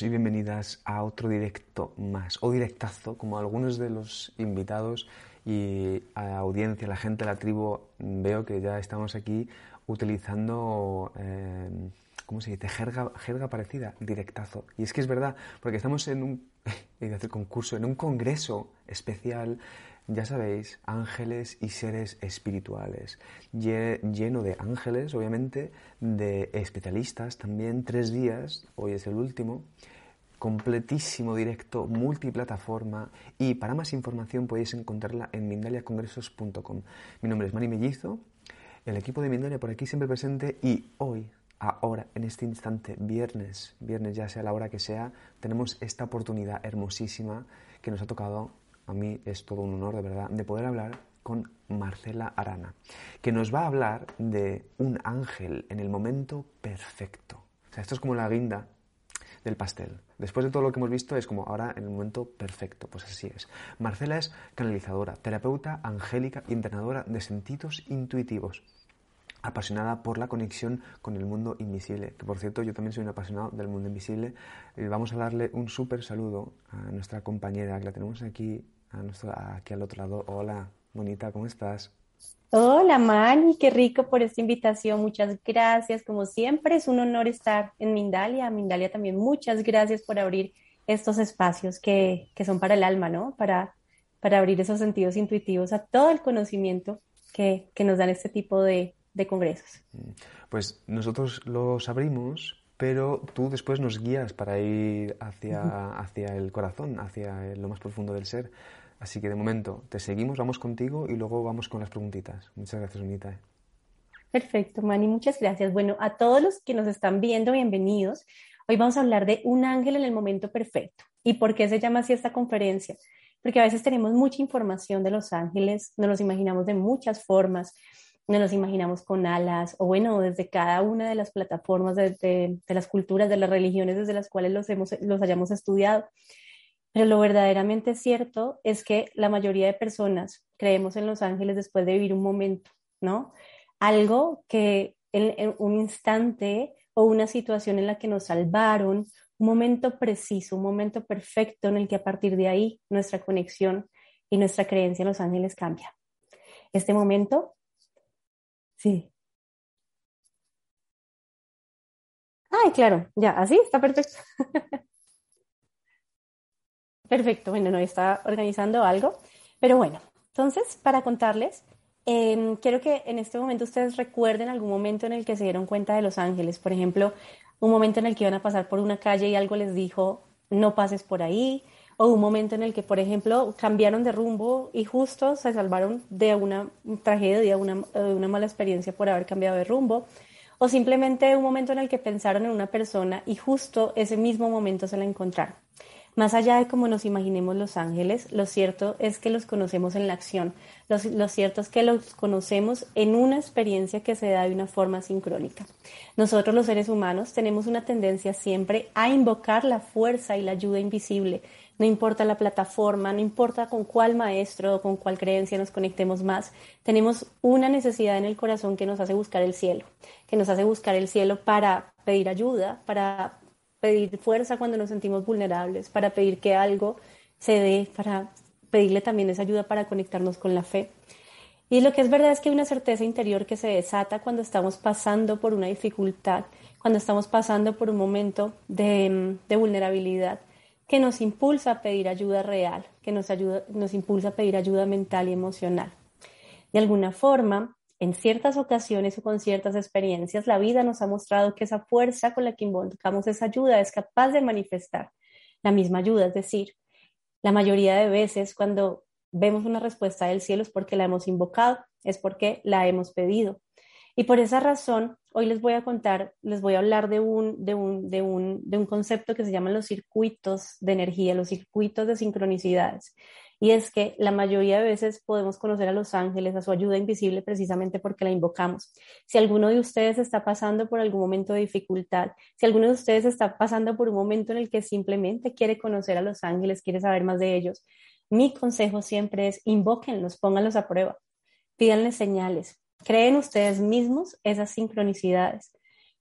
Y bienvenidas a otro directo más, o directazo, como algunos de los invitados y a audiencia, la gente de la tribu, veo que ya estamos aquí utilizando, eh, ¿cómo se dice? Jerga, jerga parecida, directazo. Y es que es verdad, porque estamos en un, concurso, en un congreso especial ya sabéis, ángeles y seres espirituales, lleno de ángeles, obviamente, de especialistas también, tres días, hoy es el último, completísimo directo, multiplataforma y para más información podéis encontrarla en mindaliacongresos.com. Mi nombre es Mani Mellizo, el equipo de Mindalia por aquí siempre presente y hoy, ahora, en este instante, viernes, viernes ya sea la hora que sea, tenemos esta oportunidad hermosísima que nos ha tocado a mí es todo un honor de verdad de poder hablar con Marcela Arana, que nos va a hablar de un ángel en el momento perfecto. O sea, esto es como la guinda del pastel. Después de todo lo que hemos visto es como ahora en el momento perfecto, pues así es. Marcela es canalizadora, terapeuta angélica y entrenadora de sentidos intuitivos apasionada por la conexión con el mundo invisible, que por cierto yo también soy un apasionado del mundo invisible. y vamos a darle un súper saludo a nuestra compañera que la tenemos aquí, a nuestro, aquí al otro lado. Hola, bonita, ¿cómo estás? Hola Mani, qué rico por esta invitación, muchas gracias. Como siempre es un honor estar en Mindalia. Mindalia también muchas gracias por abrir estos espacios que, que son para el alma, ¿no? Para, para abrir esos sentidos intuitivos a todo el conocimiento que, que nos dan este tipo de, de congresos. Pues nosotros los abrimos, pero tú después nos guías para ir hacia, hacia el corazón, hacia lo más profundo del ser. Así que de momento te seguimos, vamos contigo y luego vamos con las preguntitas. Muchas gracias, Unita. Perfecto, Mani, muchas gracias. Bueno, a todos los que nos están viendo, bienvenidos. Hoy vamos a hablar de un ángel en el momento perfecto. ¿Y por qué se llama así esta conferencia? Porque a veces tenemos mucha información de los ángeles, nos los imaginamos de muchas formas, no nos imaginamos con alas, o bueno, desde cada una de las plataformas, de, de, las culturas, de las religiones desde las cuales los, hemos, los hayamos estudiado. Pero lo verdaderamente cierto es que la mayoría de personas creemos en los ángeles después de vivir un momento, ¿no? Algo que en, en un instante o una situación en la que nos salvaron, un momento preciso, un momento perfecto en el que a partir de ahí nuestra conexión y nuestra creencia en los ángeles cambia. Este momento Sí. Ay, claro, ya, así está perfecto. Perfecto, bueno, no está organizando algo, pero bueno, entonces, para contarles, em, quiero que en este momento ustedes recuerden algún momento en el que se dieron cuenta de los ángeles, por ejemplo, un momento en el que iban a pasar por una calle y algo les dijo, no pases por ahí, o un momento en el que, por ejemplo, cambiaron de rumbo y justo se salvaron de una tragedia, una, de una mala experiencia por haber cambiado de rumbo, o simplemente un momento en el que pensaron en una persona y justo ese mismo momento se la encontraron. Más allá de cómo nos imaginemos los ángeles, lo cierto es que los conocemos en la acción. Lo, cierto es que los conocemos en una experiencia que se da de una forma sincrónica. Nosotros los seres humanos tenemos una tendencia siempre a invocar la fuerza y la ayuda invisible no importa la plataforma, no importa con cuál maestro o con cuál creencia nos conectemos más, tenemos una necesidad en el corazón que nos hace buscar el cielo, que nos hace buscar el cielo para pedir ayuda, para pedir fuerza cuando nos sentimos vulnerables, para pedir que algo se dé, para pedirle también esa ayuda para conectarnos con la fe. Y lo que es verdad es que hay una certeza interior que se desata cuando estamos pasando por una dificultad, cuando estamos pasando por un momento de, vulnerabilidad que nos impulsa a pedir ayuda real, que nos, ayuda, nos impulsa a pedir ayuda mental y emocional. De alguna forma, en ciertas ocasiones o con ciertas experiencias, la vida nos ha mostrado que esa fuerza con la que invocamos esa ayuda es capaz de manifestar la misma ayuda. Es decir, la mayoría de veces cuando vemos una respuesta del cielo es porque la hemos invocado, es porque la hemos pedido. Y por esa razón, hoy les voy a contar, les voy a hablar de un, de un, de un, de un concepto que se llaman los circuitos de energía, los circuitos de sincronicidades. Y es que la mayoría de veces podemos conocer a los ángeles, a su ayuda invisible, precisamente porque la invocamos. Si alguno de ustedes está pasando por algún momento de dificultad, si alguno de ustedes está pasando por un momento en el que simplemente quiere conocer a los ángeles, quiere saber más de ellos, mi consejo siempre es invóquenlos, pónganlos a prueba, pídanles señales, Creen ustedes mismos esas sincronicidades.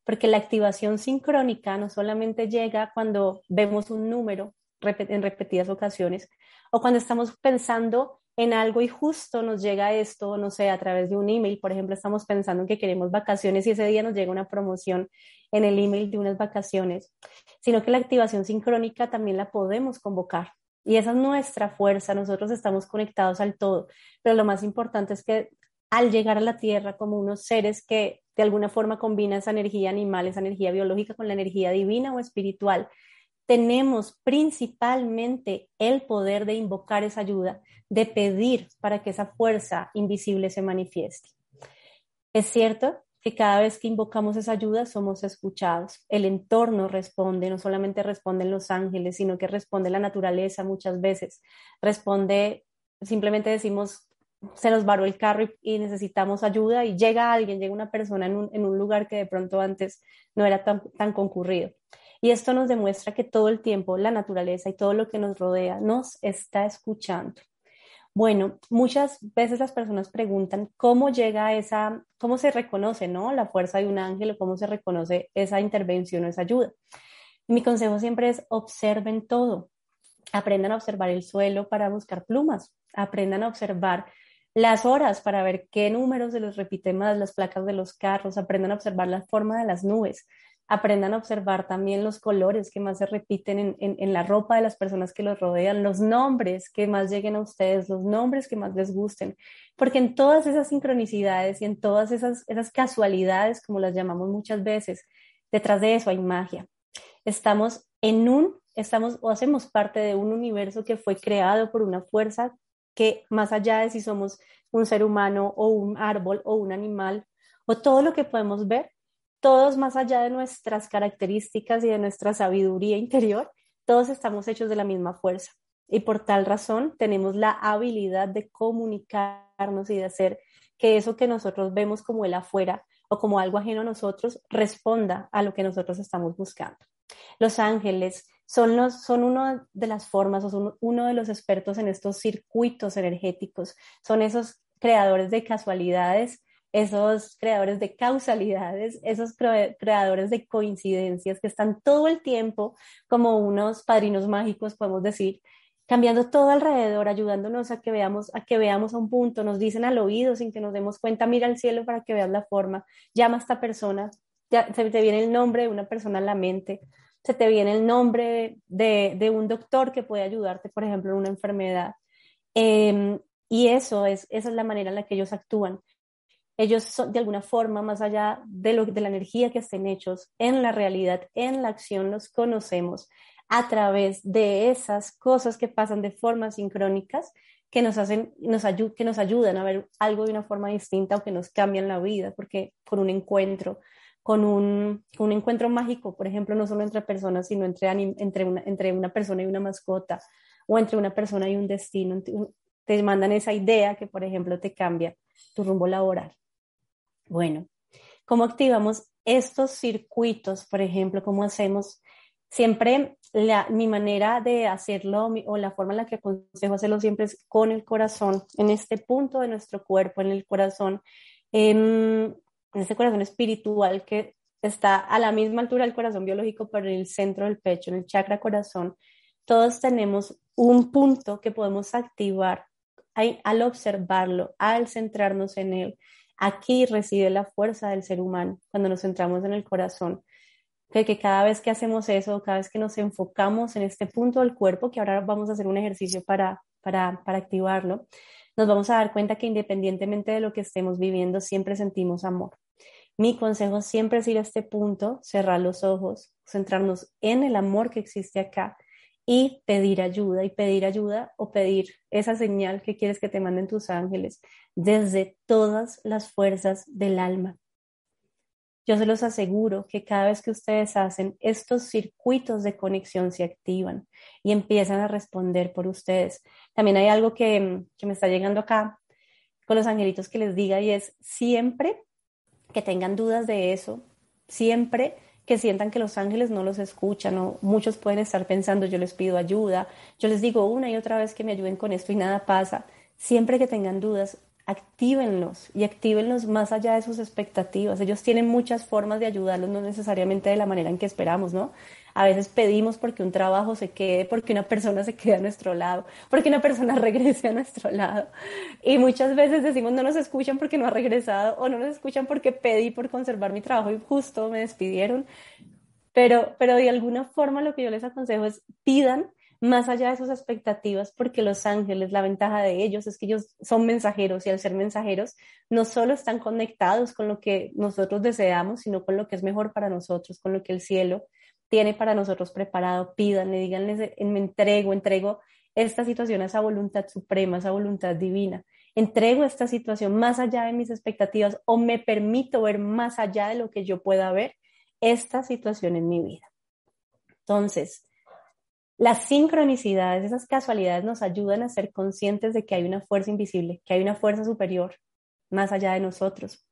porque la activación sincrónica no solamente llega cuando vemos un número en repetidas ocasiones o cuando estamos pensando en algo y justo nos llega esto, no sé, a través de un email, por ejemplo, estamos pensando en que queremos vacaciones y ese día nos llega una promoción en el email de unas vacaciones, sino que la activación sincrónica también la podemos convocar. Y esa es nuestra fuerza, nosotros estamos conectados al todo, pero lo más importante es que al llegar a la Tierra como unos seres que de alguna forma combinan esa energía animal, esa energía biológica con la energía divina o espiritual, tenemos principalmente el poder de invocar esa ayuda, de pedir para que esa fuerza invisible se manifieste. Es cierto que cada vez que invocamos esa ayuda somos escuchados. El entorno responde, no solamente responden los ángeles, sino que responde la naturaleza muchas veces. Responde, simplemente decimos, se nos varó el carro y, necesitamos ayuda y llega alguien, llega una persona en un, lugar que de pronto antes no era tan concurrido. Y esto nos demuestra que todo el tiempo la naturaleza y todo lo que nos rodea nos está escuchando. Bueno, muchas veces las personas preguntan cómo llega esa, cómo se reconoce, ¿no? La fuerza de un ángel o cómo se reconoce esa intervención o esa ayuda. Mi consejo siempre es observen todo. Aprendan a observar el suelo para buscar plumas. Aprendan a observar las horas para ver qué números se los repiten más, las placas de los carros. Aprendan a observar la forma de las nubes aprendan a observar también los colores que más se repiten en, la ropa de las personas que los rodean, los nombres que más lleguen a ustedes, los nombres que más les gusten, porque en todas esas sincronicidades y en todas esas, esas casualidades, como las llamamos muchas veces, detrás de eso hay magia. Estamos en un, estamos o hacemos parte de un universo que fue creado por una fuerza que más allá de si somos un ser humano o un árbol o un animal o todo lo que podemos ver, todos más allá de nuestras características y de nuestra sabiduría interior, todos estamos hechos de la misma fuerza. Y por tal razón tenemos la habilidad de comunicarnos y de hacer que eso que nosotros vemos como el afuera o como algo ajeno a nosotros responda a lo que nosotros estamos buscando. Los ángeles son, los, son una de las formas o son uno de los expertos en estos circuitos energéticos. Son esos creadores de casualidades esos creadores de causalidades, esos creadores de coincidencias que están todo el tiempo como unos padrinos mágicos, podemos decir, cambiando todo alrededor, ayudándonos a que veamos a que veamos a un punto, nos dicen al oído sin que nos demos cuenta, mira al cielo para que veas la forma, llama a esta persona, ya, se te viene el nombre de una persona en la mente, se te viene el nombre de, un doctor que puede ayudarte, por ejemplo, en una enfermedad. Em, y eso es, esa es la manera en la que ellos actúan. Ellos son, de alguna forma, más allá de, lo, de la energía que estén hechos, en la realidad, en la acción, los conocemos a través de esas cosas que pasan de formas sincrónicas que nos hacen, nos que nos ayudan a ver algo de una forma distinta o que nos cambian la vida, porque con un encuentro, con un, un encuentro mágico, por ejemplo, no solo entre personas, sino entre, entre, una, entre una persona y una mascota, o entre una persona y un destino, te mandan esa idea que, por ejemplo, te cambia tu rumbo laboral. Bueno, ¿cómo activamos estos circuitos? Por ejemplo, ¿cómo hacemos? Siempre mi manera de hacerlo o la forma en la que aconsejo hacerlo siempre es con el corazón, en este punto de nuestro cuerpo, en el corazón, en, en este corazón espiritual que está a la misma altura del corazón biológico, pero en el centro del pecho, en el chakra corazón. Todos tenemos un punto que podemos activar al observarlo, al centrarnos en él. Aquí reside la fuerza del ser humano cuando nos centramos en el corazón. Que, que cada vez que hacemos eso, cada vez que nos enfocamos en este punto del cuerpo, que ahora vamos a hacer un ejercicio para, para, para activarlo, nos vamos a dar cuenta que independientemente de lo que estemos viviendo, siempre sentimos amor. Mi consejo siempre es ir a este punto, cerrar los ojos, centrarnos en el amor que existe acá y pedir ayuda y pedir ayuda o pedir esa señal que quieres que te manden tus ángeles desde todas las fuerzas del alma. Yo se los aseguro que cada vez que ustedes hacen estos circuitos de conexión se activan y empiezan a responder por ustedes. También hay algo que, que me está llegando acá con los angelitos que les diga y es siempre que tengan dudas de eso, siempre que sientan que los ángeles no los escuchan o muchos pueden estar pensando yo les pido ayuda, yo les digo una y otra vez que me ayuden con esto y nada pasa. Siempre que tengan dudas, actívenlos y actívenlos más allá de sus expectativas. Ellos tienen muchas formas de ayudarlos, no necesariamente de la manera en que esperamos, ¿no? A veces pedimos porque un trabajo se quede, porque una persona se quede a nuestro lado, porque una persona regrese a nuestro lado. Y muchas veces decimos no nos escuchan porque no ha regresado o no nos escuchan porque pedí por conservar mi trabajo y justo me despidieron. Pero, pero de alguna forma lo que yo les aconsejo es pidan más allá de sus expectativas, porque los ángeles, la ventaja de ellos es que ellos son mensajeros y al ser mensajeros no solo están conectados con lo que nosotros deseamos, sino con lo que es mejor para nosotros, con lo que el cielo tiene para nosotros preparado. Pídanle, díganle, me entrego, entrego esta situación a esa voluntad suprema, a esa voluntad divina. Entrego esta situación más allá de mis expectativas o me permito ver más allá de lo que yo pueda ver esta situación en mi vida. Entonces, las sincronicidades, esas casualidades nos ayudan a ser conscientes de que hay una fuerza invisible, que hay una fuerza superior más allá de nosotros.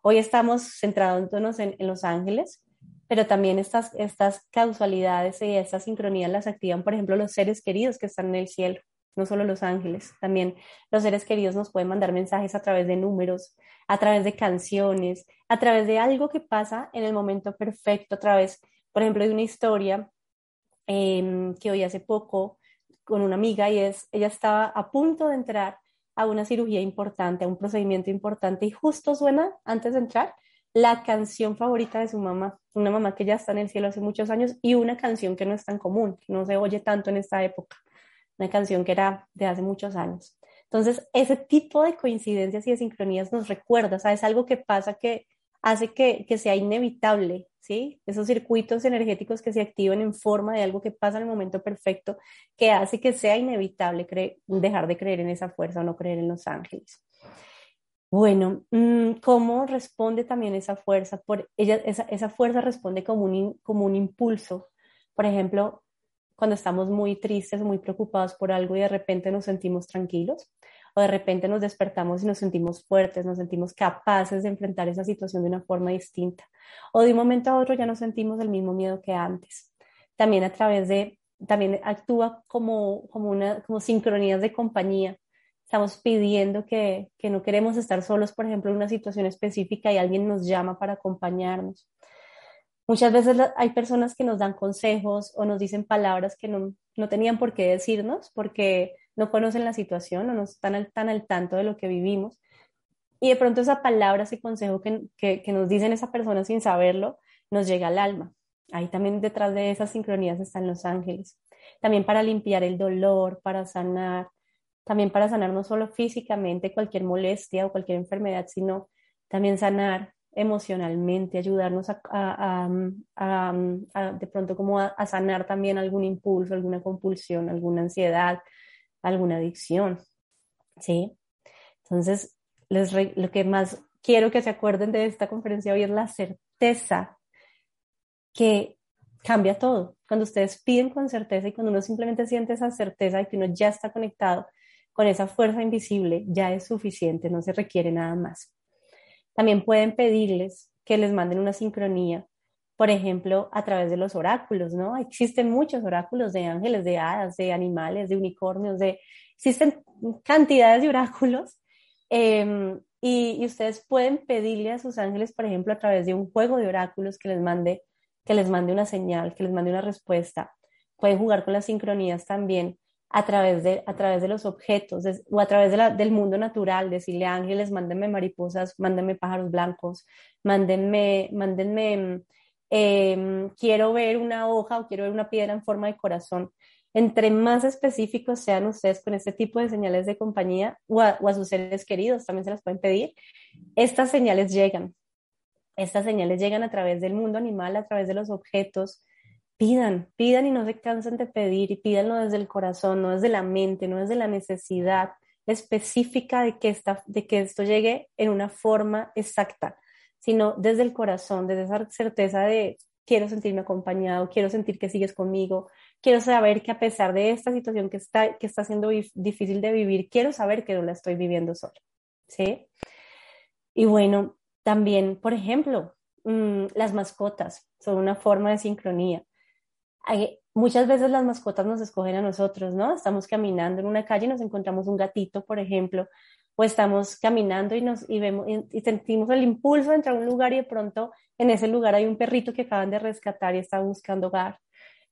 Hoy estamos centrándonos en, en los ángeles, pero también estas, estas causalidades y estas sincronías las activan, por ejemplo, los seres queridos que están en el cielo, no solo los ángeles, también los seres queridos nos pueden mandar mensajes a través de números, a través de canciones, a través de algo que pasa en el momento perfecto, a través, por ejemplo, de una historia Em, que hoy hace poco con una amiga y es, ella estaba a punto de entrar a una cirugía importante, a un procedimiento importante y justo suena antes de entrar la canción favorita de su mamá, una mamá que ya está en el cielo hace muchos años y una canción que no es tan común, no se oye tanto en esta época, una canción que era de hace muchos años. Entonces, ese tipo de coincidencias y de sincronías nos recuerda, ¿sabes? Algo que pasa que hace que, que sea inevitable ¿sí? Esos circuitos energéticos que se activan en forma de algo que pasa en el momento perfecto, que hace que sea inevitable dejar de creer en esa fuerza o no creer en los ángeles. Bueno, mm, ¿cómo responde también esa fuerza? Por ella, esa, fuerza responde como un, como un impulso. Por ejemplo, cuando estamos muy tristes, muy preocupados por algo y de repente nos sentimos tranquilos, o de repente nos despertamos y nos sentimos fuertes, nos sentimos capaces de enfrentar esa situación de una forma distinta, o de un momento a otro ya no sentimos el mismo miedo que antes. También a través de, también actúa como, como, una, como sincronías de compañía. Estamos pidiendo que, que no queremos estar solos, por ejemplo, en una situación específica y alguien nos llama para acompañarnos. Muchas veces hay personas que nos dan consejos o nos dicen palabras que no, no tenían por qué decirnos porque no conocen la situación o no están tan al tanto de lo que vivimos. Y de pronto esa palabra, ese consejo que, que, nos dicen esa persona sin saberlo, nos llega al alma. Ahí también detrás de esas sincronías están los ángeles. También para limpiar el dolor, para sanar, también para sanar no solo físicamente cualquier molestia o cualquier enfermedad, sino también sanar emocionalmente, ayudarnos a, a, a, de pronto como a, sanar también algún impulso, alguna compulsión, alguna ansiedad, alguna adicción. ¿Sí? Entonces, lo que más quiero que se acuerden de esta conferencia hoy es la certeza que cambia todo. Cuando ustedes piden con certeza y cuando uno simplemente siente esa certeza de que uno ya está conectado con esa fuerza invisible, ya es suficiente, no se requiere nada más. También pueden pedirles que les manden una sincronía, por ejemplo, a través de los oráculos, ¿no? Existen muchos oráculos de ángeles, de hadas, de animales, de unicornios, de... existen cantidades de oráculos em, y, ustedes pueden pedirle a sus ángeles, por ejemplo, a través de un juego de oráculos que les mande, que les mande una señal, que les mande una respuesta. Pueden jugar con las sincronías también a través de, a través de los objetos o a través del mundo natural, decirle ángeles, mándenme mariposas, mándenme pájaros blancos, mándenme, mándenme, em, quiero ver una hoja o quiero ver una piedra en forma de corazón. Entre más específicos sean ustedes con este tipo de señales de compañía o a, sus seres queridos, también se las pueden pedir, estas señales llegan. Estas señales llegan a través del mundo animal, a través de los objetos, pidan, pidan y no se cansen de pedir y pídanlo desde el corazón, no desde la mente, no desde la necesidad específica de que esto llegue en una forma exacta, sino desde el corazón, desde esa certeza de quiero sentirme acompañado, quiero sentir que sigues conmigo, quiero saber que a pesar de esta situación que está, que está siendo difícil de vivir, quiero saber que no la estoy viviendo sola. ¿Sí? Y bueno, también, por ejemplo, mm, las mascotas son una forma de sincronía muchas veces las mascotas nos escogen a nosotros, ¿no? Estamos caminando en una calle y nos encontramos un gatito, por ejemplo, o estamos caminando y nos y vemos y, sentimos el impulso de entrar a un lugar y de pronto en ese lugar hay un perrito que acaban de rescatar y está buscando hogar.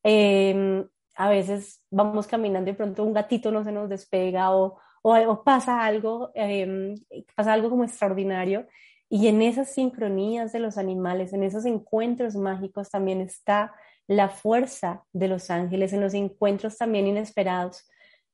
Em, a veces vamos caminando y de pronto un gatito no se nos despega o, o, pasa algo, em, pasa algo como extraordinario. Y en esas sincronías de los animales, en esos encuentros mágicos también está la fuerza de los ángeles, en los encuentros también inesperados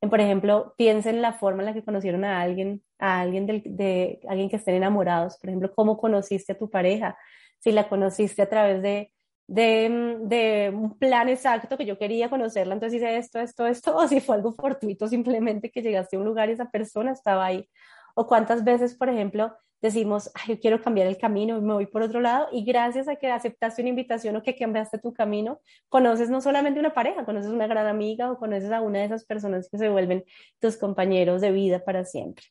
por ejemplo, piensen en la forma en la que conocieron a alguien, a alguien de, alguien que estén enamorados. Por ejemplo, cómo conociste a tu pareja. Si la conociste a través de, de, de, un plan exacto que yo quería conocerla, entonces hice esto, esto, esto, o si fue algo fortuito simplemente que llegaste a un lugar y esa persona estaba ahí. O cuántas veces, por ejemplo, decimos, Ay, yo quiero cambiar el camino y me voy por otro lado, y gracias a que aceptaste una invitación o que cambiaste tu camino, conoces no solamente una pareja, conoces una gran amiga o conoces a una de esas personas que se vuelven tus compañeros de vida para siempre.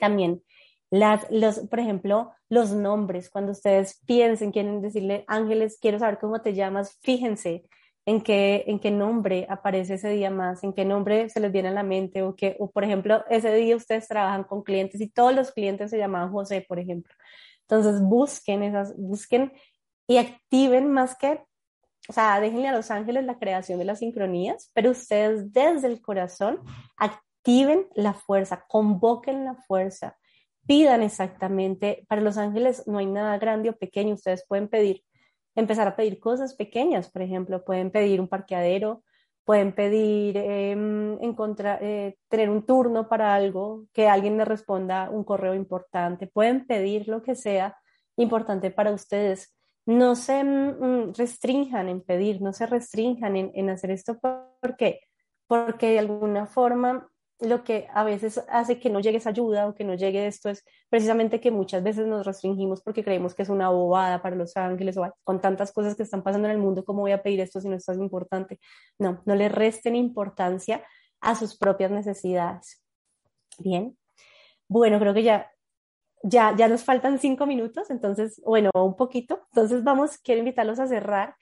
También, las, los, por ejemplo, los nombres, cuando ustedes piensen, quieren decirle, Ángeles, quiero saber cómo te llamas, fíjense en qué, en qué nombre aparece ese día más, en qué nombre se les viene a la mente, o que, o por ejemplo, ese día ustedes trabajan con clientes y todos los clientes se llamaban José, por ejemplo. Entonces busquen esas, busquen y activen más que, o sea, déjenle a los ángeles la creación de las sincronías, pero ustedes desde el corazón activen la fuerza, convoquen la fuerza, pidan exactamente, para los ángeles no hay nada grande o pequeño, ustedes pueden pedir empezar a pedir cosas pequeñas, por ejemplo, pueden pedir un parqueadero, pueden pedir em, encontrar, eh, tener un turno para algo, que alguien les responda un correo importante, pueden pedir lo que sea importante para ustedes. No se mm, restrinjan en pedir, no se restrinjan en, en hacer esto. ¿Por qué? Porque de alguna forma lo que a veces hace que no llegue esa ayuda o que no llegue esto es precisamente que muchas veces nos restringimos porque creemos que es una bobada para los ángeles o con tantas cosas que están pasando en el mundo, ¿cómo voy a pedir esto si no es tan importante? No, no le resten importancia a sus propias necesidades. Bien. Bueno, creo que ya, ya, ya nos faltan cinco minutos, entonces, bueno, un poquito. Entonces vamos, quiero invitarlos a cerrar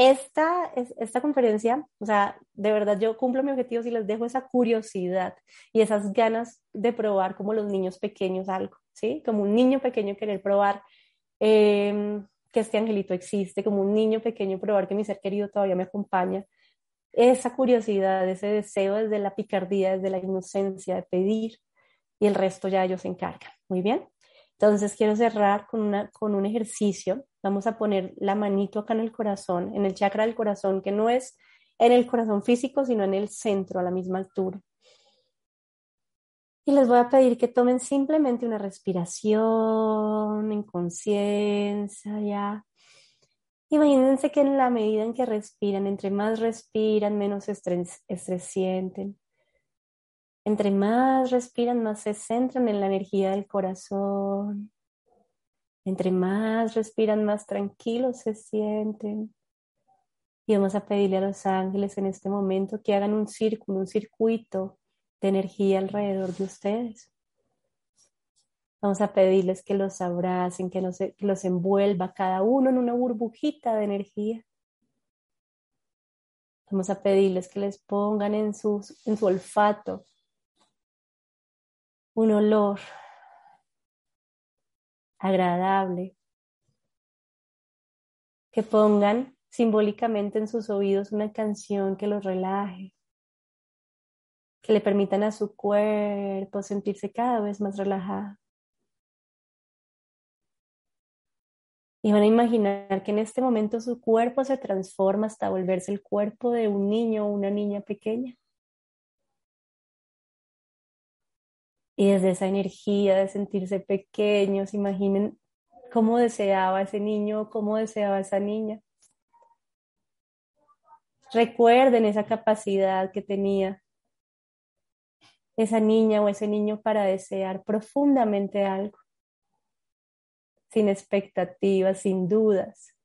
esta, esta conferencia, o sea, de verdad yo cumplo mi objetivo si les dejo esa curiosidad y esas ganas de probar como los niños pequeños algo, ¿sí? Como un niño pequeño querer probar em, que este angelito existe, como un niño pequeño probar que mi ser querido todavía me acompaña. Esa curiosidad, ese deseo desde la picardía, desde la inocencia de pedir y el resto ya ellos se encargan. Muy bien. Entonces quiero cerrar con, una, con un ejercicio. Vamos a poner la manito acá en el corazón, en el chakra del corazón, que no es en el corazón físico, sino en el centro, a la misma altura. Y les voy a pedir que tomen simplemente una respiración en conciencia ya. Imagínense que en la medida en que respiran, entre más respiran, menos estrés, estrés sienten. Entre más respiran, más se centran en la energía del corazón. Entre más respiran, más tranquilos se sienten. Y vamos a pedirle a los ángeles en este momento que hagan un círculo, un circuito de energía alrededor de ustedes. Vamos a pedirles que los abracen, que los, envuelva cada uno en una burbujita de energía. Vamos a pedirles que les pongan en, sus, en su olfato un olor agradable, que pongan simbólicamente en sus oídos una canción que los relaje, que le permitan a su cuerpo sentirse cada vez más relajado. Y van a imaginar que en este momento su cuerpo se transforma hasta volverse el cuerpo de un niño o una niña pequeña. Y desde esa energía de sentirse pequeños, imaginen cómo deseaba ese niño, cómo deseaba esa niña. Recuerden esa capacidad que tenía esa niña o ese niño para desear profundamente algo, sin expectativas, sin dudas,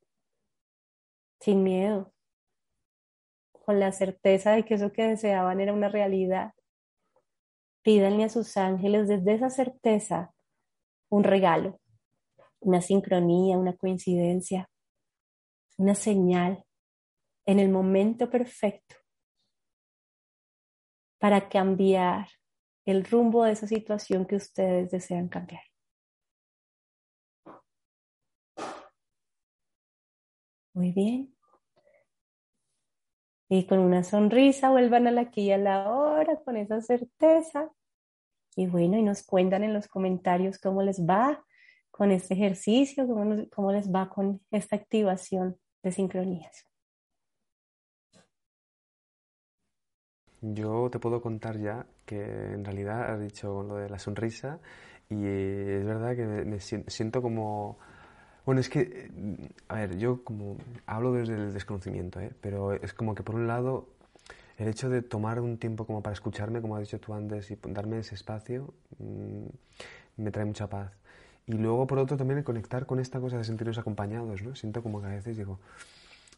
sin miedo, con la certeza de que eso que deseaban era una realidad. Pídanle a sus ángeles desde esa certeza un regalo, una sincronía, una coincidencia, una señal en el momento perfecto para cambiar el rumbo de esa situación que ustedes desean cambiar. Muy bien. Y con una sonrisa vuelvan a la aquí a la hora con esa certeza. Y bueno, y nos cuentan en los comentarios cómo les va con este ejercicio, cómo, cómo les va con esta activación de sincronías. Yo te puedo contar ya que en realidad has dicho lo de la sonrisa y es verdad que me, siento como... Bueno, es que, a ver, yo como hablo desde el desconocimiento, ¿eh? pero es como que por un lado el hecho de tomar un tiempo como para escucharme, como has dicho tú antes, y darme ese espacio, mm, me trae mucha paz. Y luego, por otro, también el conectar con esta cosa de sentirnos acompañados, ¿no? Siento como que a veces digo,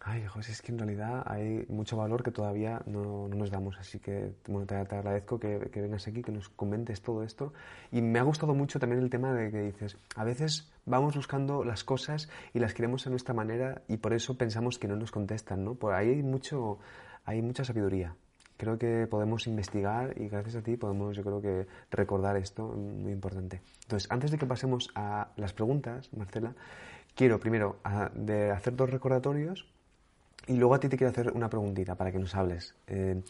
ay, José, es que en realidad hay mucho valor que todavía no, nos damos. Así que bueno, te, agradezco que, vengas aquí, que nos comentes todo esto. Y me ha gustado mucho también el tema de que dices, a veces vamos buscando las cosas y las queremos a nuestra manera y por eso pensamos que no nos contestan, ¿no? Por ahí hay, mucho, hay mucha sabiduría. Creo que podemos investigar y gracias a ti podemos, yo creo que, recordar esto, muy importante. Entonces, antes de que pasemos a las preguntas, Marcela, quiero primero de hacer dos recordatorios y luego a ti te quiero hacer una preguntita para que nos hables. Eh,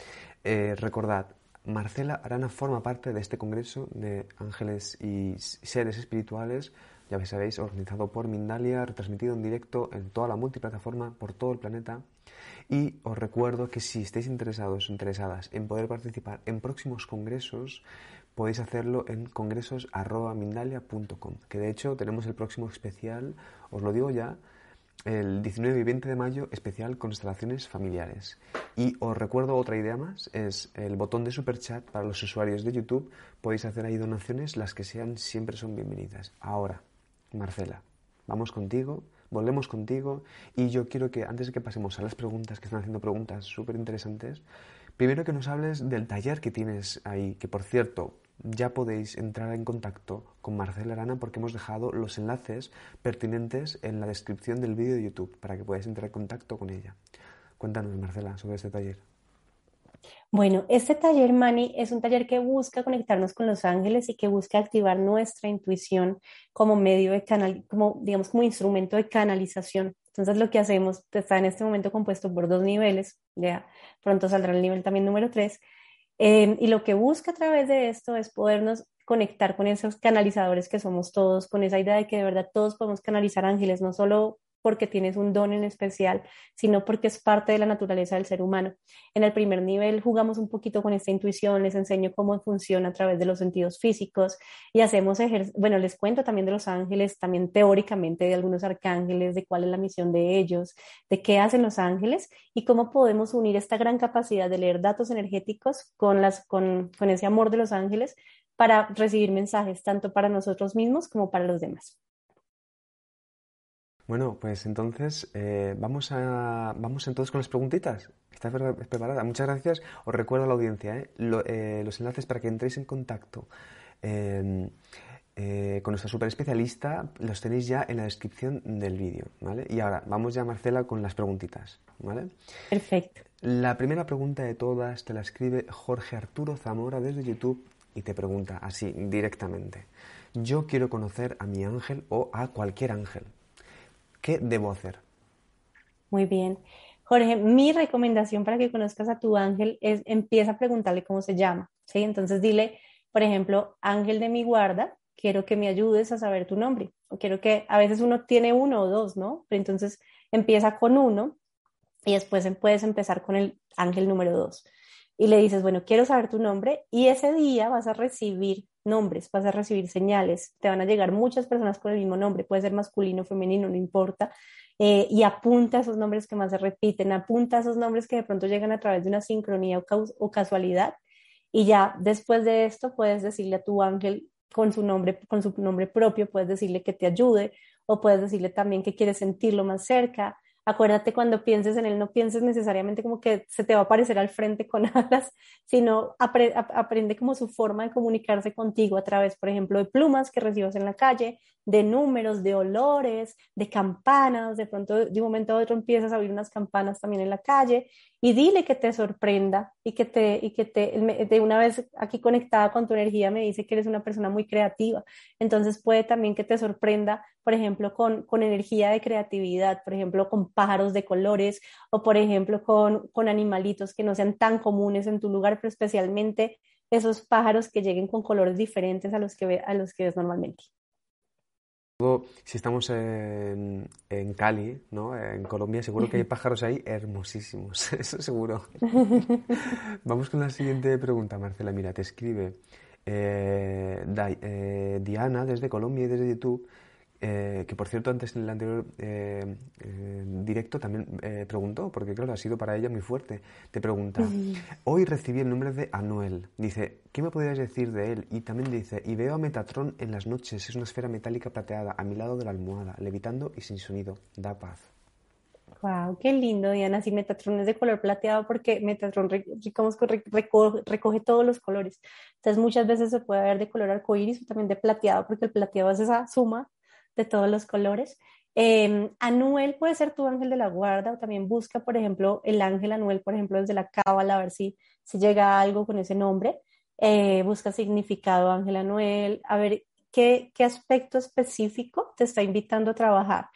eh, recordad, Marcela Arana forma parte de este congreso de ángeles y seres espirituales, ya sabéis, organizado por Mindalia, retransmitido en directo en toda la multiplataforma por todo el planeta. Y os recuerdo que si estáis interesados o interesadas en poder participar en próximos congresos, podéis hacerlo en congresos.mindalia.com, que de hecho tenemos el próximo especial, os lo digo ya, el 19 y 20 de mayo especial constelaciones familiares. Y os recuerdo otra idea más, es el botón de super chat para los usuarios de YouTube. Podéis hacer ahí donaciones, las que sean siempre son bienvenidas. Ahora, Marcela, vamos contigo, volvemos contigo y yo quiero que antes de que pasemos a las preguntas, que están haciendo preguntas súper interesantes, primero que nos hables del taller que tienes ahí, que por cierto, ya podéis entrar en contacto con Marcela Arana porque hemos dejado los enlaces pertinentes en la descripción del vídeo de YouTube para que podáis entrar en contacto con ella. Cuéntanos, Marcela, sobre este taller. Bueno, este taller Mani es un taller que busca conectarnos con los ángeles y que busca activar nuestra intuición como medio de canal, como digamos como instrumento de canalización. Entonces lo que hacemos está en este momento compuesto por dos niveles, ya pronto saldrá el nivel también número tres, Em, y lo que busca a través de esto es podernos conectar con esos canalizadores que somos todos, con esa idea de que de verdad todos podemos canalizar ángeles, no solo porque tienes un don en especial, sino porque es parte de la naturaleza del ser humano. En el primer nivel jugamos un poquito con esta intuición, les enseño cómo funciona a través de los sentidos físicos y hacemos bueno, les cuento también de los ángeles, también teóricamente de algunos arcángeles, de cuál es la misión de ellos, de qué hacen los ángeles y cómo podemos unir esta gran capacidad de leer datos energéticos con, las, con, con ese amor de los ángeles para recibir mensajes tanto para nosotros mismos como para los demás. Bueno, pues entonces eh, vamos, a, vamos entonces con las preguntitas. ¿Estás preparada? Muchas gracias. Os recuerdo a la audiencia ¿eh? Eh, los enlaces para que entréis en contacto em, con nuestra super especialista los tenéis ya en la descripción del vídeo. ¿vale? Y ahora vamos ya, Marcela, con las preguntitas. ¿vale? Perfecto. La primera pregunta de todas te la escribe Jorge Arturo Zamora desde YouTube y te pregunta así directamente. Yo quiero conocer a mi ángel o a cualquier ángel. ¿Qué debo hacer? Muy bien. Jorge, mi recomendación para que conozcas a tu ángel es empieza a preguntarle cómo se llama, ¿sí? Entonces dile, por ejemplo, ángel de mi guarda, quiero que me ayudes a saber tu nombre. O quiero que a veces uno tiene uno o dos, ¿no? Pero entonces empieza con uno y después puedes empezar con el ángel número dos. Y le dices, bueno, quiero saber tu nombre y ese día vas a recibir nombres, vas a recibir señales, te van a llegar muchas personas con el mismo nombre, puede ser masculino, femenino, no importa, eh, y apunta esos nombres que más se repiten, apunta esos nombres que de pronto llegan a través de una sincronía o, casualidad, y ya después de esto puedes decirle a tu ángel con su nombre, con su nombre propio, puedes decirle que te ayude, o puedes decirle también que quieres sentirlo más cerca, acuérdate cuando pienses en él, no pienses necesariamente como que se te va a aparecer al frente con alas, sino aprende como su forma de comunicarse contigo a través, por ejemplo, de plumas que recibas en la calle, de números, de olores, de campanas, de pronto de un momento a otro empiezas a oír unas campanas también en la calle y dile que te sorprenda y que te, y que te, de una vez aquí conectada con tu energía me dice que eres una persona muy creativa, entonces puede también que te sorprenda, por ejemplo, con, con energía de creatividad, por ejemplo, con pájaros de colores o por ejemplo con, con animalitos que no sean tan comunes en tu lugar, pero especialmente esos pájaros que lleguen con colores diferentes a los que, a los que ves normalmente si estamos en, en, Cali, ¿no? en Colombia, seguro que hay pájaros ahí hermosísimos, eso seguro. Vamos con la siguiente pregunta, Marcela. Mira, te escribe eh, eh, Diana desde Colombia y desde YouTube eh, que por cierto antes en el anterior eh, eh, directo también preguntó, porque claro, ha sido para ella muy fuerte. Te pregunta, hoy recibí el nombre de Anuel. Dice, ¿qué me podrías decir de él? Y también dice, y veo a Metatron en las noches, es una esfera metálica plateada a mi lado de la almohada, levitando y sin sonido, da paz. Wow, qué lindo, Diana. Sí, Metatron es de color plateado porque Metatron recoge, todos los colores. Entonces, muchas veces se puede ver de color arcoíris o también de plateado, porque el plateado es esa suma de todos los colores. Eh, Anuel puede ser tu ángel de la guarda o también busca, por ejemplo, el ángel Anuel, por ejemplo, desde la cábala, a ver si, si llega algo con ese nombre. Eh, busca significado ángel Anuel, a ver qué, qué aspecto específico te está invitando a trabajar.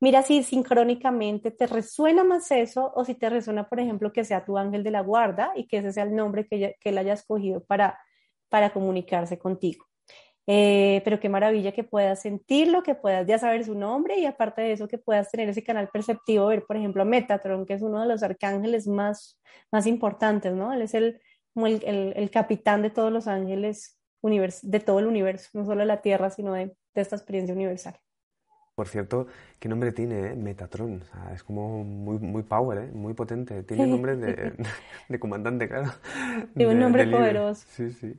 Mira si sincrónicamente te resuena más eso o si te resuena, por ejemplo, que sea tu ángel de la guarda y que ese sea el nombre que, que él haya escogido para, para comunicarse contigo. Eh, pero qué maravilla que puedas sentirlo, que puedas ya saber su nombre y aparte de eso que puedas tener ese canal perceptivo, ver por ejemplo Metatron, que es uno de los arcángeles más, más importantes, ¿no? Él es el, el, el, capitán de todos los ángeles de todo el universo, no solo de la Tierra, sino de, de esta experiencia universal. Por cierto, ¿qué nombre tiene eh? Metatron? es como muy, muy power, ¿eh? muy potente. Tiene nombre de, de comandante, claro. Tiene un nombre poderoso. Sí, sí.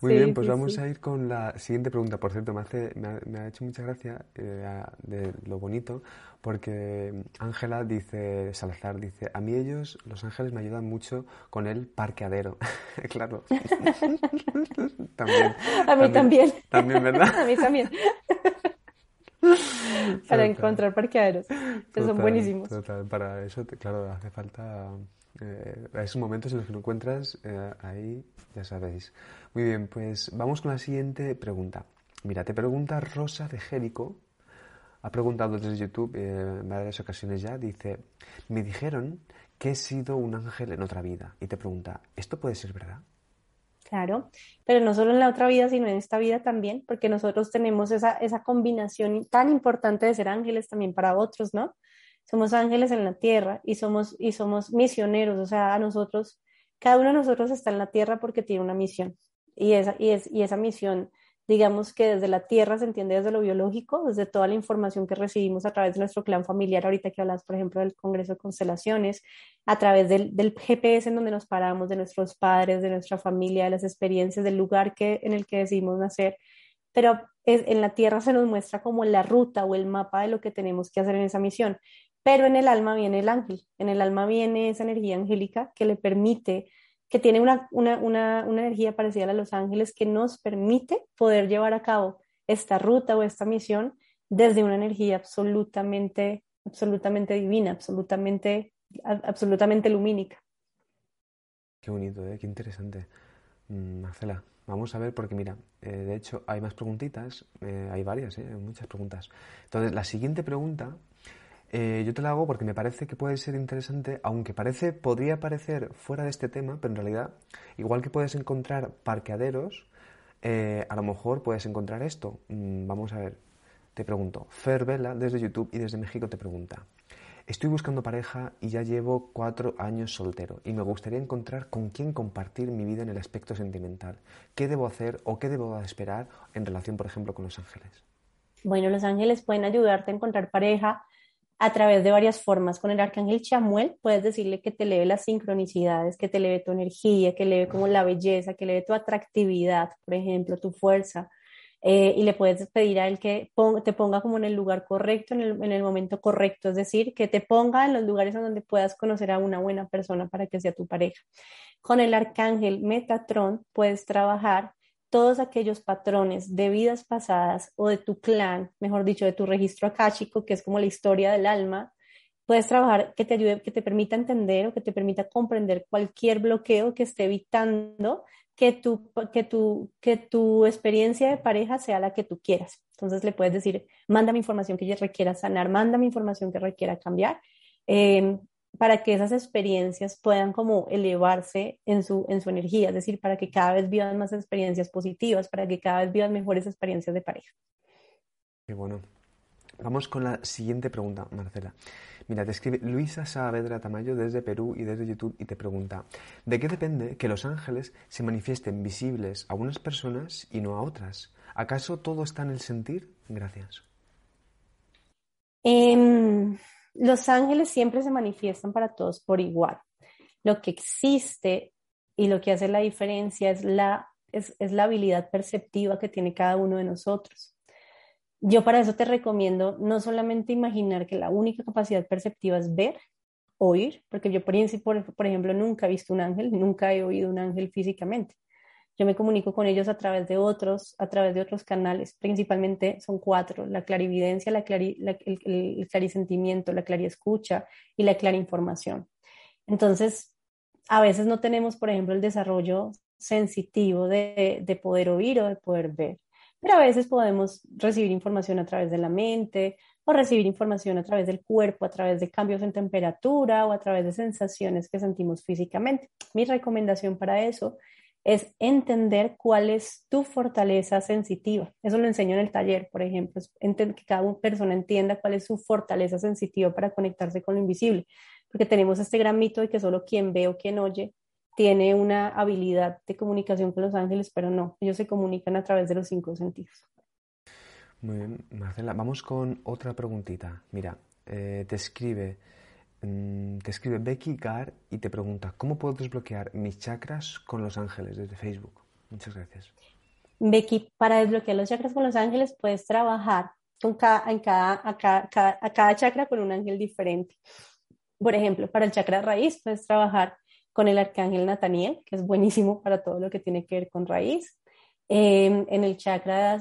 Muy bien, pues vamos a ir con la siguiente pregunta. Por cierto, me, hace, me, ha, hecho mucha gracia eh, de lo bonito, porque Ángela dice, Salazar dice, a mí ellos, los ángeles, me ayudan mucho con el parqueadero. claro. también. A mí también. También, ¿verdad? a mí también. para encontrar parqueaderos, que son buenísimos. Total, para eso, claro, hace falta eh, esos momentos en los que lo encuentras, eh, ahí ya sabéis. Muy bien, pues vamos con la siguiente pregunta. Mira, te pregunta Rosa de Jerico. Ha preguntado desde YouTube eh, en varias ocasiones ya. Dice, me dijeron que he sido un ángel en otra vida. Y te pregunta, ¿esto puede ser verdad? Claro, pero no solo en la otra vida, sino en esta vida también, porque nosotros tenemos esa, esa combinación tan importante de ser ángeles también para otros, ¿no? Somos ángeles en la tierra y somos, y somos misioneros, o sea, a nosotros, cada uno de nosotros está en la tierra porque tiene una misión. Y esa, y, es, y esa misión, digamos que desde la Tierra se entiende desde lo biológico, desde toda la información que recibimos a través de nuestro clan familiar, ahorita que hablas, por ejemplo, del Congreso de Constelaciones, a través del, del GPS en donde nos paramos, de nuestros padres, de nuestra familia, de las experiencias, del lugar que, en el que decidimos nacer. Pero en la Tierra se nos muestra como la ruta o el mapa de lo que tenemos que hacer en esa misión. Pero en el alma viene el ángel, en el alma viene esa energía angélica que le permite que tiene una, una, una, una, energía parecida a la de los ángeles que nos permite poder llevar a cabo esta ruta o esta misión desde una energía absolutamente, absolutamente divina, absolutamente, absolutamente lumínica. Qué bonito, ¿eh? qué interesante. Mm, Marcela, vamos a ver, porque mira, eh, de hecho hay más preguntitas, eh, hay varias, ¿eh? muchas preguntas. Entonces, la siguiente pregunta eh, yo te la hago porque me parece que puede ser interesante, aunque parece, podría parecer fuera de este tema, pero en realidad, igual que puedes encontrar parqueaderos, eh, a lo mejor puedes encontrar esto. Mm, vamos a ver, te pregunto. Fer Vela, desde YouTube y desde México, te pregunta. Estoy buscando pareja y ya llevo cuatro años soltero y me gustaría encontrar con quién compartir mi vida en el aspecto sentimental. ¿Qué debo hacer o qué debo esperar en relación, por ejemplo, con los ángeles? Bueno, los ángeles pueden ayudarte a encontrar pareja a través de varias formas. Con el arcángel Chamuel puedes decirle que te eleve las sincronicidades, que te eleve tu energía, que eleve como la belleza, que eleve tu atractividad, por ejemplo, tu fuerza. Eh, y le puedes pedir a él que te ponga como en el lugar correcto, en el, en el, momento correcto, es decir, que te ponga en los lugares donde puedas conocer a una buena persona para que sea tu pareja. Con el arcángel Metatron puedes trabajar todos aquellos patrones de vidas pasadas o de tu clan, mejor dicho, de tu registro akáshico, que es como la historia del alma, puedes trabajar que te ayude, que te permita entender o que te permita comprender cualquier bloqueo que esté evitando que tu, que tu, que tu experiencia de pareja sea la que tú quieras. Entonces le puedes decir, mándame información que ella requiera sanar, mándame información que requiera cambiar. Eh, para que esas experiencias puedan como elevarse en su, en su energía, es decir, para que cada vez vivan más experiencias positivas, para que cada vez vivan mejores experiencias de pareja. Qué bueno. Vamos con la siguiente pregunta, Marcela. Mira, te escribe Luisa Saavedra Tamayo desde Perú y desde YouTube y te pregunta, ¿de qué depende que los ángeles se manifiesten visibles a unas personas y no a otras? ¿Acaso todo está en el sentir? Gracias. Eh, los ángeles siempre se manifiestan para todos por igual. Lo que existe y lo que hace la diferencia es la, es, la habilidad perceptiva que tiene cada uno de nosotros. Yo para eso te recomiendo no solamente imaginar que la única capacidad perceptiva es ver, oír, porque yo por, por ejemplo nunca he visto un ángel, nunca he oído un ángel físicamente. Yo me comunico con ellos a través de otros, a través de otros canales. Principalmente son cuatro: la clarividencia, la el, el, clarisentimiento, la clariescucha y la clarinformación. Entonces, a veces no tenemos, por ejemplo, el desarrollo sensitivo de, de poder oír o de poder ver, pero a veces podemos recibir información a través de la mente o recibir información a través del cuerpo, a través de cambios en temperatura o a través de sensaciones que sentimos físicamente. Mi recomendación para eso es entender cuál es tu fortaleza sensitiva. Eso lo enseño en el taller, por ejemplo, es que cada persona entienda cuál es su fortaleza sensitiva para conectarse con lo invisible, porque tenemos este gran mito de que solo quien ve o quien oye tiene una habilidad de comunicación con los ángeles, pero no, ellos se comunican a través de los cinco sentidos. Muy bien, Marcela, vamos con otra preguntita. Mira, eh, te escribe te escribe Becky Gar y te pregunta, ¿cómo puedo desbloquear mis chakras con los ángeles desde Facebook? Muchas gracias. Becky, para desbloquear los chakras con los ángeles puedes trabajar en cada, a, cada, chakra con un ángel diferente. Por ejemplo, para el chakra raíz puedes trabajar con el arcángel Nataniel, que es buenísimo para todo lo que tiene que ver con raíz. Em, en el chakra,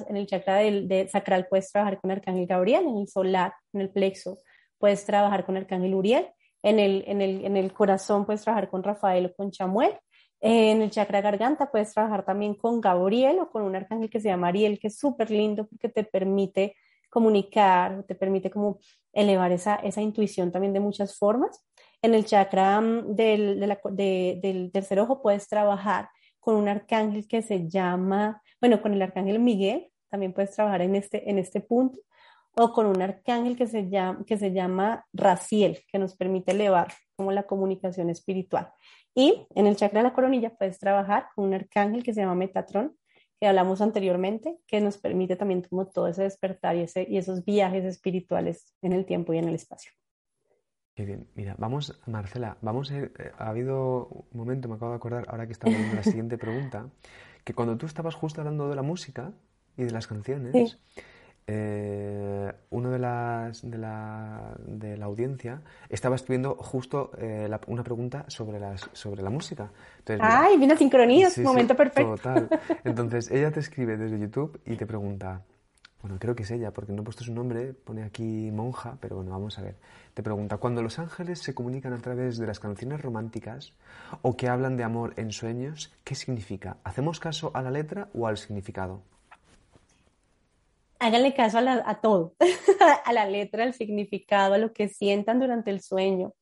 del, de sacral puedes trabajar con el arcángel Gabriel, en el solar, en el plexo puedes trabajar con Arcángel Uriel, en el, en el, en el corazón puedes trabajar con Rafael o con Chamuel, en el chakra garganta puedes trabajar también con Gabriel o con un arcángel que se llama Ariel, que es súper lindo porque te permite comunicar, te permite como elevar esa, esa intuición también de muchas formas. En el chakra mm, del, de del tercer ojo puedes trabajar con un arcángel que se llama, bueno, con el arcángel Miguel, también puedes trabajar en este, en este punto o con un arcángel que se llama, que se llama Raciel, que nos permite elevar como la comunicación espiritual. Y en el chakra de la coronilla puedes trabajar con un arcángel que se llama Metatrón, que hablamos anteriormente, que nos permite también como todo ese despertar y, ese, y esos viajes espirituales en el tiempo y en el espacio. Qué bien, mira, vamos, Marcela, vamos a eh, ha habido un momento, me acabo de acordar, ahora que estaba viendo la siguiente pregunta, que cuando tú estabas justo hablando de la música y de las canciones, eh, uno de las de la, de la audiencia estaba escribiendo justo eh, una pregunta sobre las sobre la música. Entonces, Ay, mira sincronía, momento perfecto. Total. Entonces ella te escribe desde YouTube y te pregunta, bueno, creo que es ella, porque no he puesto su nombre, pone aquí monja, pero bueno, vamos a ver. Te pregunta, cuando los ángeles se comunican a través de las canciones románticas o que hablan de amor en sueños, ¿qué significa? ¿Hacemos caso a la letra o al significado? Háganle caso a, todo, a la letra, al significado, a lo que sientan durante el sueño.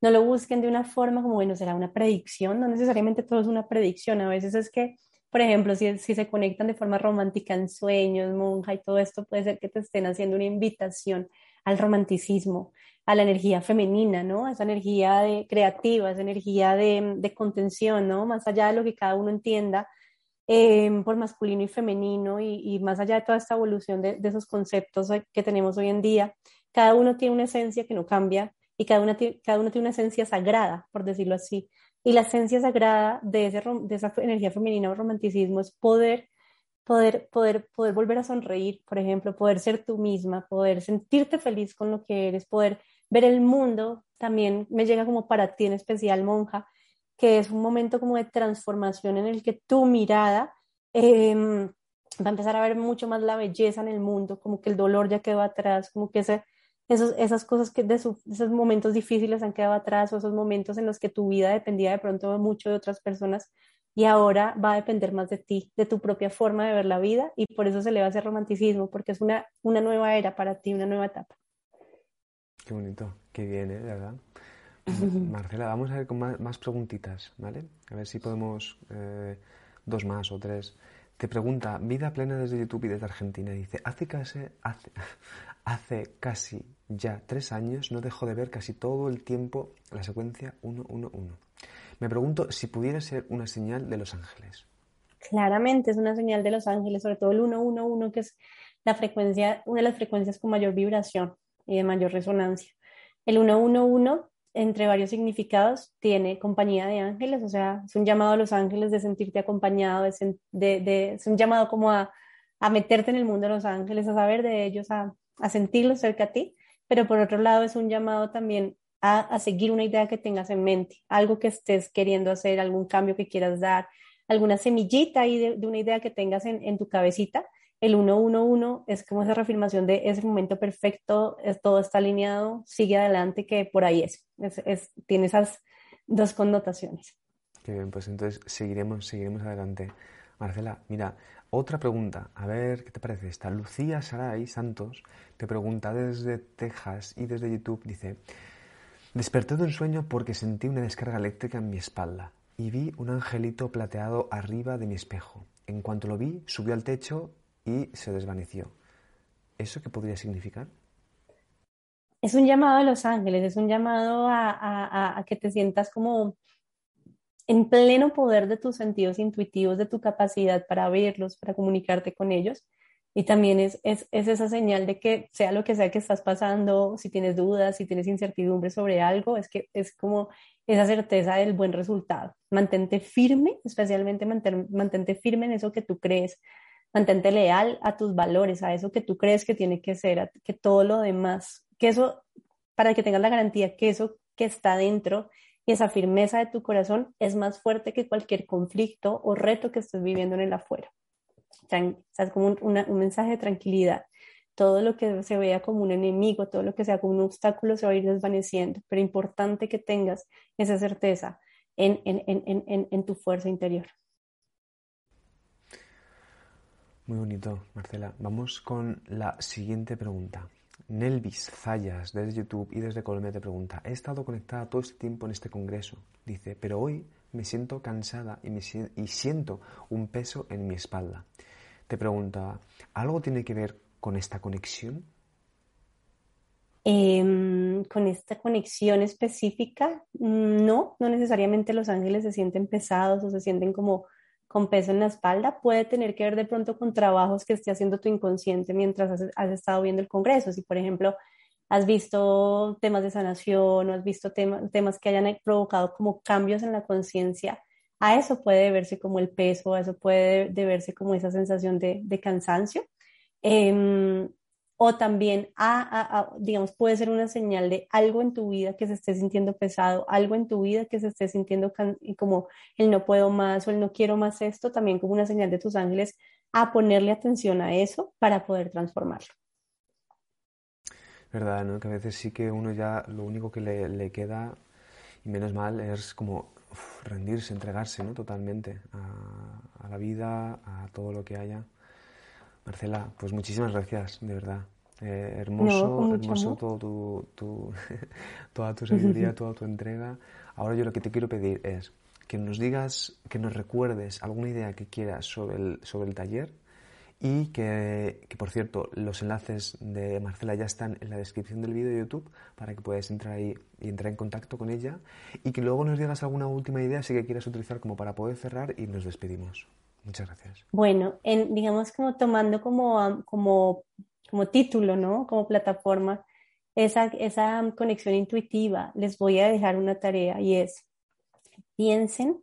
No lo busquen de una forma como, bueno, será una predicción, no necesariamente todo es una predicción, a veces es que, por ejemplo, si, si se conectan de forma romántica en sueños, monja y todo esto, puede ser que te estén haciendo una invitación al romanticismo, a la energía femenina, ¿no? Esa energía de, creativa, esa energía de, de contención, ¿no? Más allá de lo que cada uno entienda Em, por masculino y femenino y, más allá de toda esta evolución de, esos conceptos que tenemos hoy en día, cada uno tiene una esencia que no cambia y cada, una, cada uno tiene una esencia sagrada, por decirlo así. Y la esencia sagrada de, ese, de esa energía femenina o romanticismo es poder, poder, poder, poder volver a sonreír, por ejemplo, poder ser tú misma, poder sentirte feliz con lo que eres, poder ver el mundo. También me llega como para ti en especial, monja, que es un momento como de transformación en el que tu mirada em, va a empezar a ver mucho más la belleza en el mundo, como que el dolor ya quedó atrás, como que ese, esos, esas cosas que de, esos momentos difíciles han quedado atrás o esos momentos en los que tu vida dependía de pronto mucho de otras personas y ahora va a depender más de ti, de tu propia forma de ver la vida y por eso se le va a hacer romanticismo, porque es una, una nueva era para ti, una nueva etapa. Qué bonito, qué bien, ¿eh? ¿verdad? Marcela, vamos a ver con más, preguntitas, ¿vale? A ver si podemos eh, dos más o tres. Te pregunta, vida plena desde YouTube y desde Argentina. Dice, hace casi, hace, hace casi ya tres años no dejo de ver casi todo el tiempo la secuencia 111. Me pregunto si pudiera ser una señal de los ángeles. Claramente es una señal de los ángeles, sobre todo el 111, que es la frecuencia, una de las frecuencias con mayor vibración y de mayor resonancia. El 111, entre varios significados, tiene compañía de ángeles, o sea, es un llamado a los ángeles de sentirte acompañado, de, es un llamado como a, a, meterte en el mundo de los ángeles, a saber de ellos, a, sentirlos cerca a ti, pero por otro lado es un llamado también a, seguir una idea que tengas en mente, algo que estés queriendo hacer, algún cambio que quieras dar, alguna semillita ahí de, una idea que tengas en, tu cabecita. El 111 es como esa reafirmación de ese momento perfecto, es, todo está alineado, sigue adelante, que por ahí es. es, tiene esas dos connotaciones. Qué bien, pues entonces seguiremos, seguiremos adelante. Marcela, mira, otra pregunta, a ver qué te parece esta. Lucía Saray Santos te pregunta desde Texas y desde YouTube, dice, Desperté de un sueño porque sentí una descarga eléctrica en mi espalda y vi un angelito plateado arriba de mi espejo. En cuanto lo vi, subió al techo y se desvaneció. ¿Eso qué podría significar? Es un llamado a los ángeles, es un llamado a, que te sientas como en pleno poder de tus sentidos intuitivos, de tu capacidad para verlos, para comunicarte con ellos y también es, es, es, esa señal de que sea lo que sea que estás pasando, si tienes dudas, si tienes incertidumbre sobre algo, es que es como esa certeza del buen resultado. Mantente firme, especialmente mantente firme en eso que tú crees. Mantente leal a tus valores, a eso que tú crees que tiene que ser, que todo lo demás, que eso, para que tengas la garantía que eso que está dentro y esa firmeza de tu corazón es más fuerte que cualquier conflicto o reto que estés viviendo en el afuera es como un, mensaje de tranquilidad. Todo lo que se vea como un enemigo, todo lo que sea como un obstáculo se va a ir desvaneciendo, pero importante que tengas esa certeza en, en tu fuerza interior. Muy bonito, Marcela. Vamos con la siguiente pregunta. Nelvis Zayas, desde YouTube y desde Colombia, te pregunta: He estado conectada todo este tiempo en este congreso, dice, pero hoy me siento cansada y, me, y siento un peso en mi espalda te preguntaba, ¿algo tiene que ver con esta conexión? Em, con esta conexión específica, no, no necesariamente los ángeles se sienten pesados o se sienten como con peso en la espalda, puede tener que ver de pronto con trabajos que esté haciendo tu inconsciente mientras has, estado viendo el Congreso. Si, por ejemplo, has visto temas de sanación o has visto temas que hayan provocado como cambios en la conciencia, a eso puede deberse como el peso, a eso puede deberse como esa sensación de, cansancio. Em, o también, a, digamos, puede ser una señal de algo en tu vida que se esté sintiendo pesado, algo en tu vida que se esté sintiendo como el no puedo más o el no quiero más esto, también como una señal de tus ángeles a ponerle atención a eso para poder transformarlo. Verdad, ¿no? Que a veces sí que uno ya lo único que le queda, y menos mal, es como rendirse, entregarse ¿no? totalmente a, la vida, a todo lo que haya. Marcela, pues muchísimas gracias, de verdad. Eh, hermoso, hermoso todo tu, toda tu sabiduría, toda tu entrega. Ahora yo lo que te quiero pedir es que nos digas, que nos recuerdes alguna idea que quieras sobre el, sobre el taller y que, por cierto, los enlaces de Marcela ya están en la descripción del vídeo de YouTube para que puedas entrar ahí y entrar en contacto con ella y que luego nos digas alguna última idea si que quieras utilizar como para poder cerrar y nos despedimos. Muchas gracias. Bueno, en, digamos como tomando como, como, como título, ¿no? Como plataforma, esa, esa conexión intuitiva, les voy a dejar una tarea y es, piensen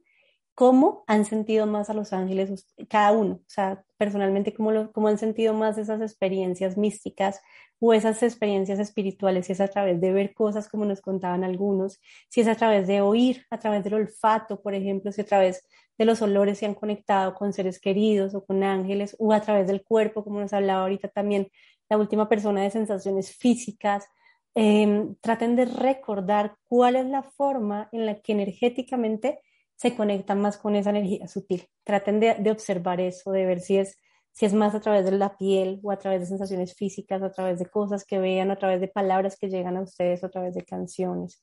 ¿Cómo han sentido más a los ángeles cada uno? O sea, personalmente, ¿cómo, cómo han sentido más esas experiencias místicas o esas experiencias espirituales? Si es a través de ver cosas como nos contaban algunos, si es a través de oír, a través del olfato, por ejemplo, si a través de los olores se han conectado con seres queridos o con ángeles, o a través del cuerpo, como nos hablaba ahorita también la última persona de sensaciones físicas. Em, traten de recordar cuál es la forma en la que energéticamente se conectan más con esa energía sutil. Traten de, observar eso, de ver si es, si es más a través de la piel o a través de sensaciones físicas, a través de cosas que vean, a través de palabras que llegan a ustedes, a través de canciones.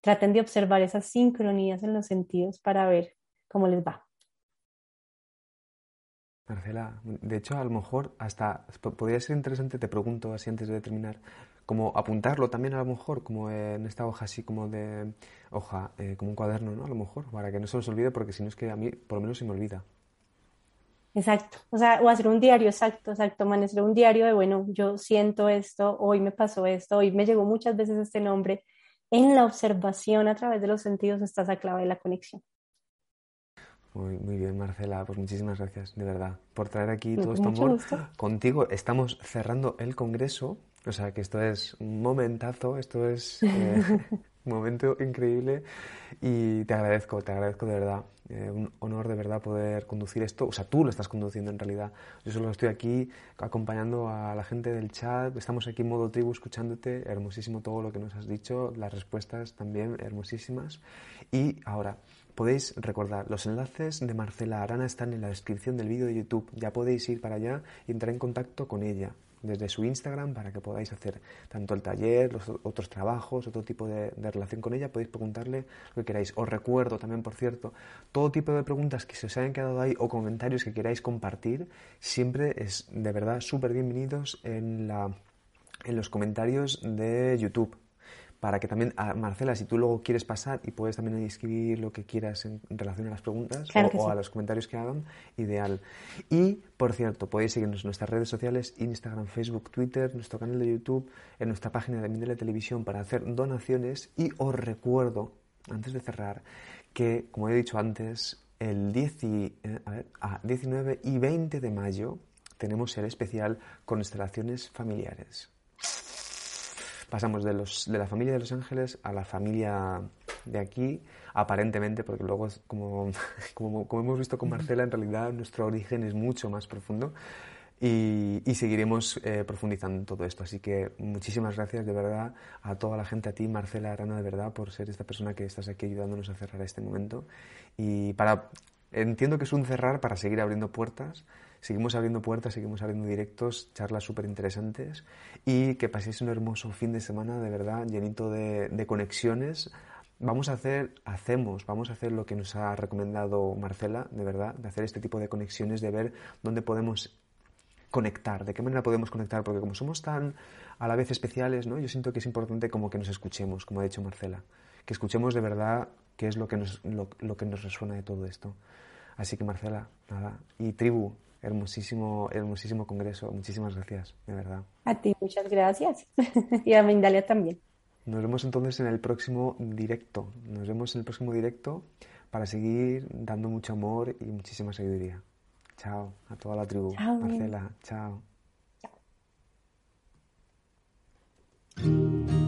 Traten de observar esas sincronías en los sentidos para ver cómo les va. Marcela, de hecho, a lo mejor hasta podría ser interesante, te pregunto así antes de terminar, como apuntarlo también a lo mejor, como en esta hoja así como de hoja, eh, como un cuaderno, ¿no? A lo mejor, para que no se os olvide, porque si no es que a mí por lo menos se me olvida. Exacto, o sea, o hacer un diario, exacto, exacto, hacer un diario de, bueno, yo siento esto, hoy me pasó esto, hoy me llegó muchas veces este nombre. En la observación a través de los sentidos está esa clave de la conexión. Muy, muy bien, Marcela, pues muchísimas gracias, de verdad, por traer aquí todo este amor. Contigo estamos cerrando el congreso, o sea que esto es un momentazo, esto es eh, un momento increíble y te agradezco, te agradezco de verdad. Eh, un honor de verdad poder conducir esto. O sea, tú lo estás conduciendo en realidad. Yo solo estoy aquí acompañando a la gente del chat. Estamos aquí en modo tribu escuchándote. Hermosísimo todo lo que nos has dicho. Las respuestas también hermosísimas. Y ahora, Podéis recordar, los enlaces de Marcela Arana están en la descripción del vídeo de YouTube. Ya podéis ir para allá y entrar en contacto con ella desde su Instagram para que podáis hacer tanto el taller, los otros trabajos, otro tipo de, relación con ella. Podéis preguntarle lo que queráis. Os recuerdo también, por cierto, todo tipo de preguntas que se os hayan quedado ahí o comentarios que queráis compartir, siempre es de verdad súper bienvenidos en, la, en los comentarios de YouTube para que también, a Marcela, si tú luego quieres pasar y puedes también escribir lo que quieras en, relación a las preguntas o, a los comentarios que hagan, ideal. Y, por cierto, podéis seguirnos en nuestras redes sociales, Instagram, Facebook, Twitter, nuestro canal de YouTube, en nuestra página de Mindele Televisión para hacer donaciones. Y os recuerdo, antes de cerrar, que, como he dicho antes, el 10 y, eh, a 19 y 20 de mayo tenemos el especial Constelaciones Familiares pasamos de, los, de la familia de Los Ángeles a la familia de aquí, aparentemente, porque luego, como, como, como, hemos visto con Marcela, en realidad nuestro origen es mucho más profundo y, y seguiremos eh, profundizando en todo esto. Así que muchísimas gracias de verdad a toda la gente, a ti, Marcela Arana, de verdad, por ser esta persona que estás aquí ayudándonos a cerrar este momento. Y para, entiendo que es un cerrar para seguir abriendo puertas seguimos abriendo puertas, seguimos abriendo directos, charlas súper interesantes y que paséis un hermoso fin de semana, de verdad, llenito de, conexiones. Vamos a hacer, hacemos, vamos a hacer lo que nos ha recomendado Marcela, de verdad, de hacer este tipo de conexiones, de ver dónde podemos conectar, de qué manera podemos conectar, porque como somos tan a la vez especiales, ¿no? yo siento que es importante como que nos escuchemos, como ha dicho Marcela, que escuchemos de verdad qué es lo que nos, lo, lo que nos resuena de todo esto. Así que Marcela, nada, y tribu, hermosísimo, hermosísimo congreso. Muchísimas gracias, de verdad. A ti muchas gracias y a Mindalia también. Nos vemos entonces en el próximo directo. Nos vemos en el próximo directo para seguir dando mucho amor y muchísima sabiduría. Chao a toda la tribu. Chao, Marcela, chao. chao.